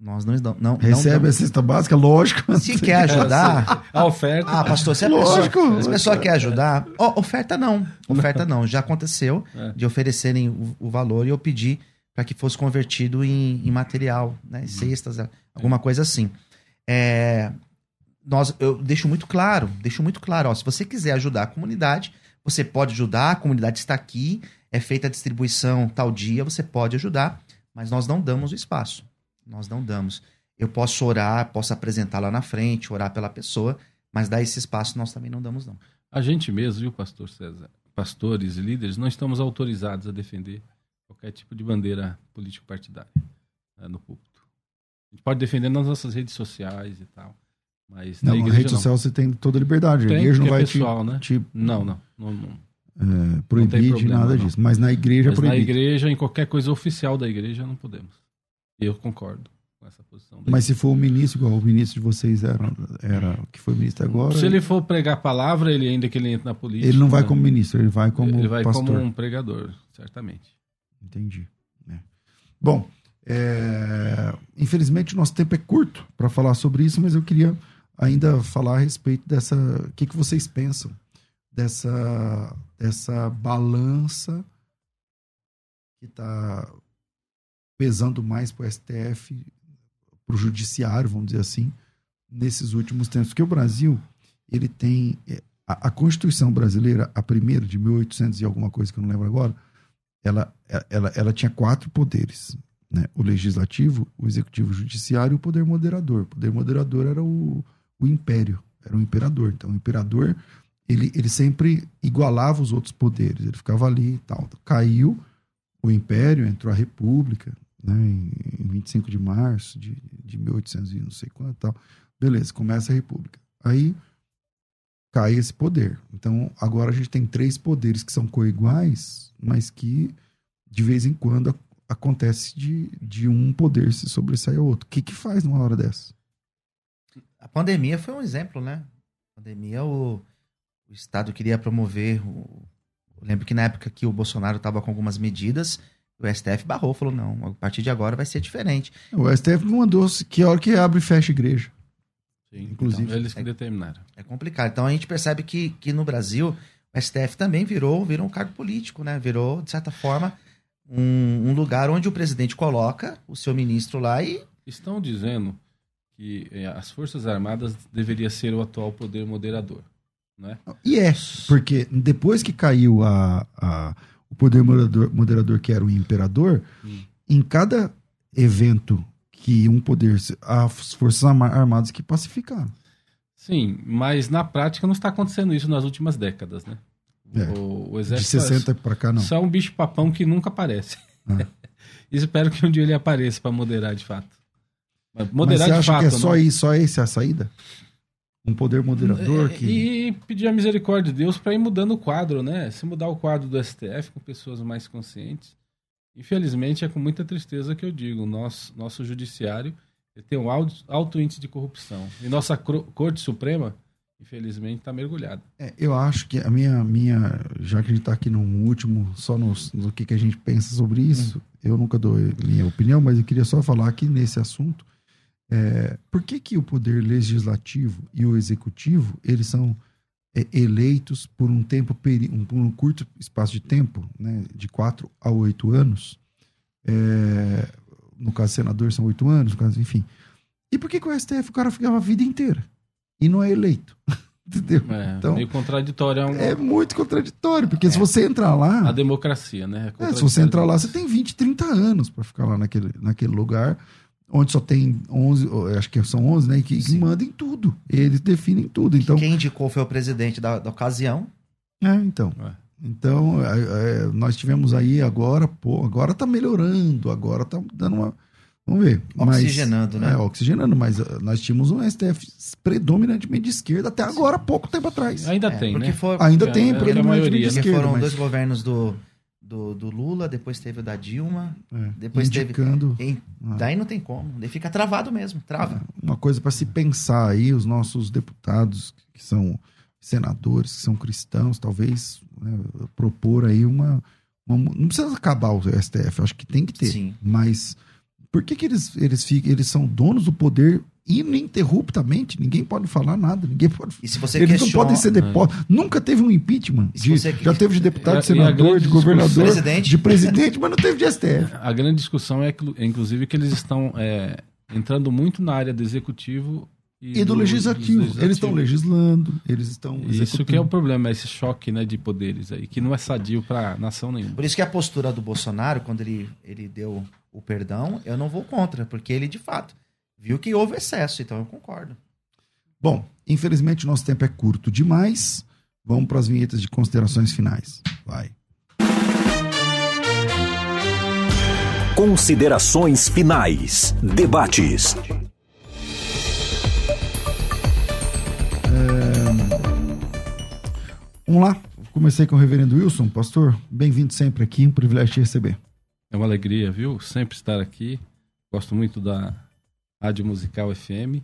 Nós não, não, não Recebe a damos- cesta básica, lógico. Se quer ajudar. A oferta. Ah, pastor, se a Lógico. pessoa, se a pessoa quer ajudar. Ó, oferta não. Oferta não. Já aconteceu É. de oferecerem o, o valor e eu pedi para que fosse convertido em, em material, né? Em cestas, alguma coisa assim. É, nós, eu deixo muito claro, deixo muito claro, ó, se você quiser ajudar a comunidade, você pode ajudar, a comunidade está aqui, é feita a distribuição tal dia, você pode ajudar, mas nós não damos o espaço. Nós não damos. Eu posso orar, posso apresentar lá na frente, orar pela pessoa, mas dar esse espaço nós também não damos, não. A gente mesmo, viu, pastor César? Pastores e líderes, não estamos autorizados a defender qualquer tipo de bandeira político-partidária né, no púlpito. A gente pode defender nas nossas redes sociais e tal, mas Não, na na igreja rede não. social você tem toda a liberdade. a Tem, igreja não é vai pessoal, te, né? te, Não, não. não, não. é, proibir de nada não. disso. Mas na igreja é Mas na proibido. igreja, em qualquer coisa oficial da igreja, não podemos. E eu concordo com essa posição. Mas se for o ministro, igual o ministro de vocês era, era que foi ministro agora, Se ele for pregar a palavra, ele ainda que ele entre na política. ele não vai né? como ministro, ele vai como Ele vai pastor. como um pregador, certamente. Entendi. né? Bom, é, infelizmente nosso tempo é curto para falar sobre isso, mas eu queria ainda falar a respeito dessa. O que, que vocês pensam dessa, dessa balança que está pesando mais para o STF, para o judiciário, vamos dizer assim, nesses últimos tempos? Porque o Brasil, ele tem. é, A, a Constituição brasileira, a primeira, de 1800 e alguma coisa que eu não lembro agora, ela, ela, ela tinha quatro poderes. Né? O legislativo, o executivo, o judiciário e o poder moderador. O poder moderador era o, o império, era o imperador. Então, o imperador ele, ele sempre igualava os outros poderes, ele ficava ali e tal. Caiu o Império, entrou a República, né, em, em 25 de março de, de 1800 e não sei quanto tal. Beleza, começa a República. Aí cai esse poder. Então, agora a gente tem três poderes que são coiguais, mas que de vez em quando acontece de, de um poder se sobressair ao outro. O que que faz numa hora dessa? A pandemia foi um exemplo, né? A pandemia, o, o Estado queria promover. O... Eu lembro que na época que o Bolsonaro estava com algumas medidas, o STF barrou, falou: não, a partir de agora vai ser diferente. O STF mandou que hora que abre e fecha a igreja. Sim, Inclusive. Então, eles que é, determinaram. É complicado. Então a gente percebe que, que no Brasil o STF também virou, virou um cargo político, né? Virou, de certa forma, um, um lugar onde o presidente coloca o seu ministro lá e. Estão dizendo que eh, as Forças Armadas deveria ser o atual poder moderador. Né? E é, porque depois que caiu a, a o poder moderador, moderador, que era o imperador, hum. em cada evento que um poder. as Forças Armadas que pacificaram. Sim, mas na prática não está acontecendo isso nas últimas décadas, né? É, o, o exército. De 60 para cá, não. Só é um bicho papão que nunca aparece. Ah. Espero que um dia ele apareça para moderar de fato. Moderar Mas você acha que é só, né? isso, só a saída? Um poder moderador é, que... E pedir a misericórdia de Deus para ir mudando o quadro, né? Se mudar o quadro do STF com pessoas mais conscientes. Infelizmente, é com muita tristeza que eu digo, nosso, nosso judiciário tem um alto, alto índice de corrupção. E nossa Corte Suprema, infelizmente, está mergulhada. É, eu acho que a minha, minha, já que a gente está aqui no último, só no, no que, que a gente pensa sobre isso, hum. eu nunca dou minha opinião, mas eu queria só falar aqui nesse assunto é, por que, que o poder legislativo e o executivo eles são é, eleitos por um tempo um, por um curto espaço de tempo, né, de quatro a oito anos? É, no caso senador são oito anos, no caso, enfim. E por que, que o STF o cara ficava a vida inteira e não é eleito? Entendeu? É, então, meio contraditório. É, um... é, muito contraditório, porque é. se você entrar lá. A democracia, né? É, se você entrar lá, você tem 20, 30 anos para ficar lá naquele, naquele lugar onde só tem 11, acho que são 11, né? Que, que mandam tudo. Eles definem tudo. Então, Quem indicou foi o presidente da, da ocasião. É, então. É. Então, é, é, nós tivemos aí agora, pô, agora tá melhorando, agora tá dando uma. Vamos ver. Oxigenando, mas, né? É, oxigenando, mas uh, nós tínhamos um STF predominantemente de esquerda até agora, pouco tempo atrás. Ainda é, tem, né? For, Ainda tem, predominantemente a maioria, de esquerda. Foram mas... dois governos do do, do Lula, depois teve o da Dilma, é, depois indicando, teve. Ah. Daí não tem como. Daí fica travado mesmo, trava. É, uma coisa para se pensar aí, os nossos deputados que são senadores, que são cristãos, talvez né, propor aí uma, uma, Não precisa acabar o STF, acho que tem que ter. Sim. Mas por que, que eles, eles, ficam, eles são donos do poder ininterruptamente, ninguém pode falar nada, ninguém pode. E se você Eles questiona... não podem ser depostos. Nunca teve um impeachment. De, você... Já teve de deputado, de senador, de governador, presidente. de presidente, mas não teve de STF. A grande discussão é, inclusive, que eles estão é, entrando muito na área do executivo e, e do, do, legislativo. legislativo. Eles estão legislando, eles estão Isso que é o problema, esse choque né, de poderes aí, que não é sadio para nação nenhuma. Por isso que a postura do Bolsonaro, quando ele, ele deu o perdão, eu não vou contra, porque ele, de fato, viu que houve excesso, então eu concordo. Bom, infelizmente nosso tempo é curto demais. Vamos para as vinhetas de considerações finais. Vai. Considerações finais. Debates. É... Vamos lá. Comecei com o reverendo Wilson. Pastor, bem-vindo sempre aqui. Um privilégio te receber. É uma alegria, viu? Sempre estar aqui. Gosto muito da Rádio Musical FM.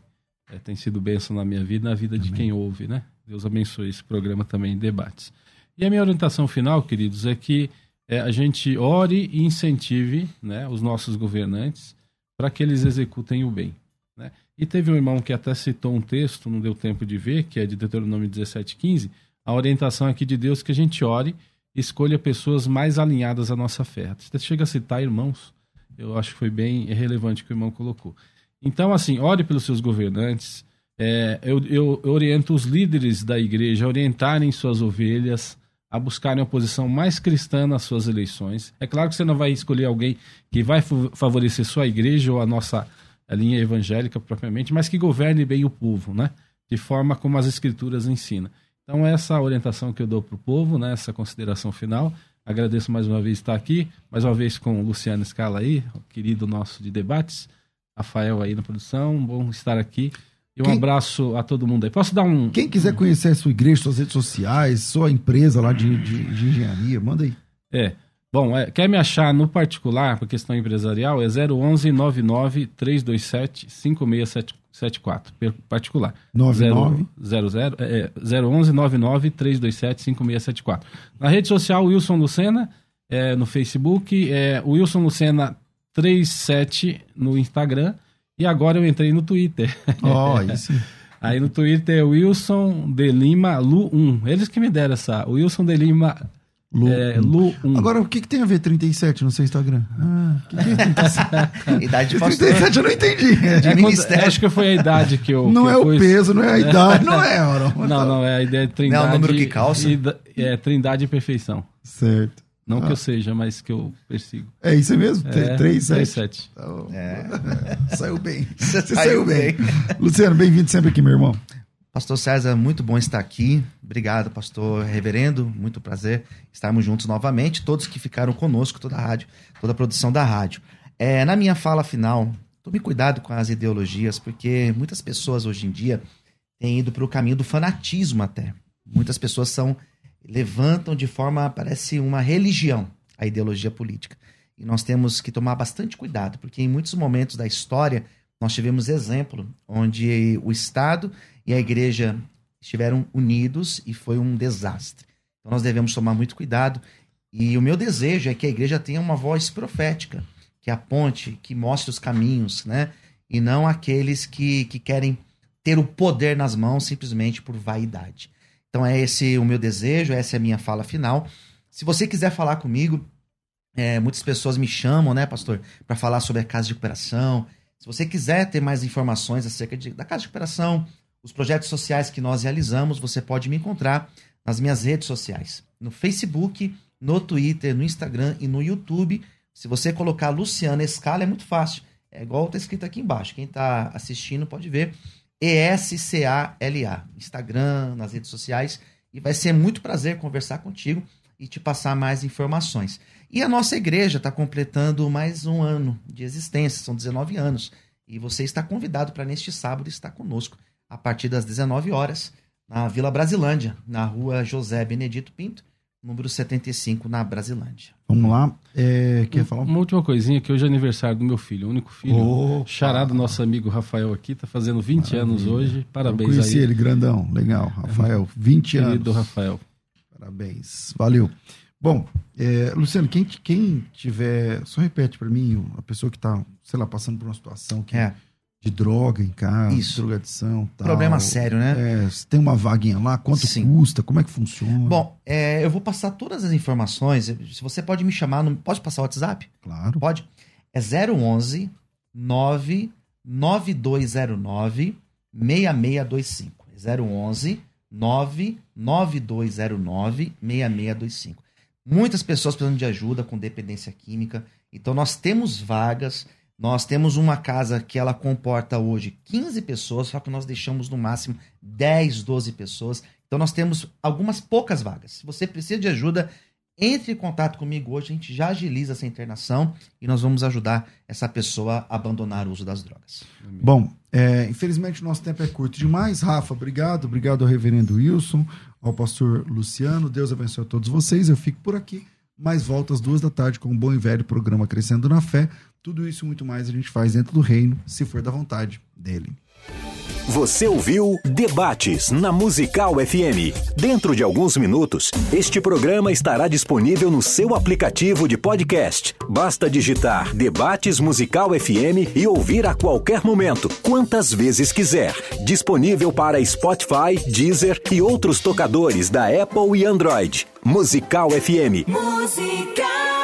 É, tem sido bênção na minha vida e na vida Amém. de quem ouve, né? Deus abençoe esse programa também, debates. E a minha orientação final, queridos, é que é, a gente ore e incentive né, os nossos governantes para que eles executem o bem. Né? E teve um irmão que até citou um texto, não deu tempo de ver, que é de Deuteronômio 17,15. A orientação aqui de Deus é que a gente ore escolha pessoas mais alinhadas à nossa fé. Você chega a citar irmãos, eu acho que foi bem relevante o que o irmão colocou. Então, assim, ore pelos seus governantes. É, eu, eu, oriento os líderes da igreja a orientarem suas ovelhas a buscarem a posição mais cristã nas suas eleições. É claro que você não vai escolher alguém que vai favorecer sua igreja ou a nossa a linha evangélica propriamente, mas que governe bem o povo, né? De forma como as escrituras ensinam. Então, essa orientação que eu dou para o povo, né, essa consideração final. Agradeço mais uma vez estar aqui, mais uma vez com o Luciano Scala aí, querido nosso de debates, Rafael aí na produção, bom estar aqui. E um Quem... abraço a todo mundo aí. Posso dar um. Quem quiser conhecer a sua igreja, suas redes sociais, sua empresa lá de, de, de engenharia, manda aí. É. Bom, é, quer me achar no particular, por questão empresarial, é 011 99 327 5674. Particular. 99 00, é, 011 99 327 5674. Na rede social, Wilson Lucena, é, no Facebook, é Wilson Lucena 37 no Instagram. E agora eu entrei no Twitter. Ó, oh, isso. Aí no Twitter é Wilson de Lima Lu 1. Eles que me deram essa. Wilson de Lima Lu, é, Lu 1. Agora, o que, que tem a ver 37 no seu Instagram? Ah, que que é idade de pastor. 37 eu não entendi. É, é quando, acho que foi a idade que eu. Não que é eu o peso, não é a idade, não é, Aaron. Não, não, é a ideia de trindade. Não é o número que calça? E, é trindade e perfeição. Certo. Não ah. que eu seja, mas que eu persigo. É isso mesmo? É, 3, 7. 3, 7. Então, é. saiu bem. Você saiu bem. Luciano, bem-vindo sempre aqui, meu irmão. Pastor César, muito bom estar aqui. Obrigado, pastor reverendo. Muito prazer estarmos juntos novamente. Todos que ficaram conosco, toda a rádio, toda a produção da rádio. É, na minha fala final, tome cuidado com as ideologias, porque muitas pessoas hoje em dia têm ido para o caminho do fanatismo até. Muitas pessoas são levantam de forma, parece uma religião, a ideologia política. E nós temos que tomar bastante cuidado, porque em muitos momentos da história nós tivemos exemplo onde o Estado e a igreja estiveram unidos e foi um desastre. Então nós devemos tomar muito cuidado. E o meu desejo é que a igreja tenha uma voz profética, que aponte, que mostre os caminhos, né? E não aqueles que, que querem ter o poder nas mãos simplesmente por vaidade. Então é esse o meu desejo, essa é a minha fala final. Se você quiser falar comigo, é, muitas pessoas me chamam, né, pastor, para falar sobre a casa de recuperação. Se você quiser ter mais informações acerca de, da casa de recuperação, os projetos sociais que nós realizamos, você pode me encontrar nas minhas redes sociais, no Facebook, no Twitter, no Instagram e no YouTube. Se você colocar Luciana Escala, é muito fácil. É igual está escrito aqui embaixo. Quem está assistindo pode ver. E-S-C-A-L-A. Instagram, nas redes sociais. E vai ser muito prazer conversar contigo e te passar mais informações. E a nossa igreja está completando mais um ano de existência, são 19 anos. E você está convidado para neste sábado estar conosco a partir das 19 horas na Vila Brasilândia, na rua José Benedito Pinto, número 75, na Brasilândia. Vamos lá. É, quer falar? Uma última coisinha, que hoje é aniversário do meu filho, o único filho. Opa. Charado, nosso amigo Rafael aqui, tá fazendo 20 Maravilha. anos hoje. Parabéns Eu conheci aí. ele, grandão. Legal. Rafael, 20 anos. Querido Rafael. Parabéns. Valeu. Bom, é, Luciano, quem, quem tiver. Só repete para mim, a pessoa que tá, sei lá, passando por uma situação que. É de droga em casa, Isso. drogadição. Tal. Problema sério, né? É, se tem uma vaguinha lá, quanto Sim. custa, como é que funciona? Bom, é, eu vou passar todas as informações. Se você pode me chamar, no, pode passar o WhatsApp? Claro. Pode? É 011 99209 6625. 011 99209 6625. Muitas pessoas precisando de ajuda com dependência química. Então nós temos vagas nós temos uma casa que ela comporta hoje 15 pessoas, só que nós deixamos no máximo 10, 12 pessoas. Então nós temos algumas poucas vagas. Se você precisa de ajuda, entre em contato comigo hoje, a gente já agiliza essa internação e nós vamos ajudar essa pessoa a abandonar o uso das drogas. Bom, é, infelizmente o nosso tempo é curto demais. Rafa, obrigado. Obrigado ao reverendo Wilson, ao pastor Luciano. Deus abençoe a todos vocês. Eu fico por aqui mas volta às duas da tarde com o um bom e velho programa Crescendo na Fé. Tudo isso e muito mais a gente faz dentro do reino, se for da vontade dele. Você ouviu Debates na Musical FM. Dentro de alguns minutos, este programa estará disponível no seu aplicativo de podcast. Basta digitar Debates Musical FM e ouvir a qualquer momento, quantas vezes quiser. Disponível para Spotify, Deezer e outros tocadores da Apple e Android. Musical FM. Musical.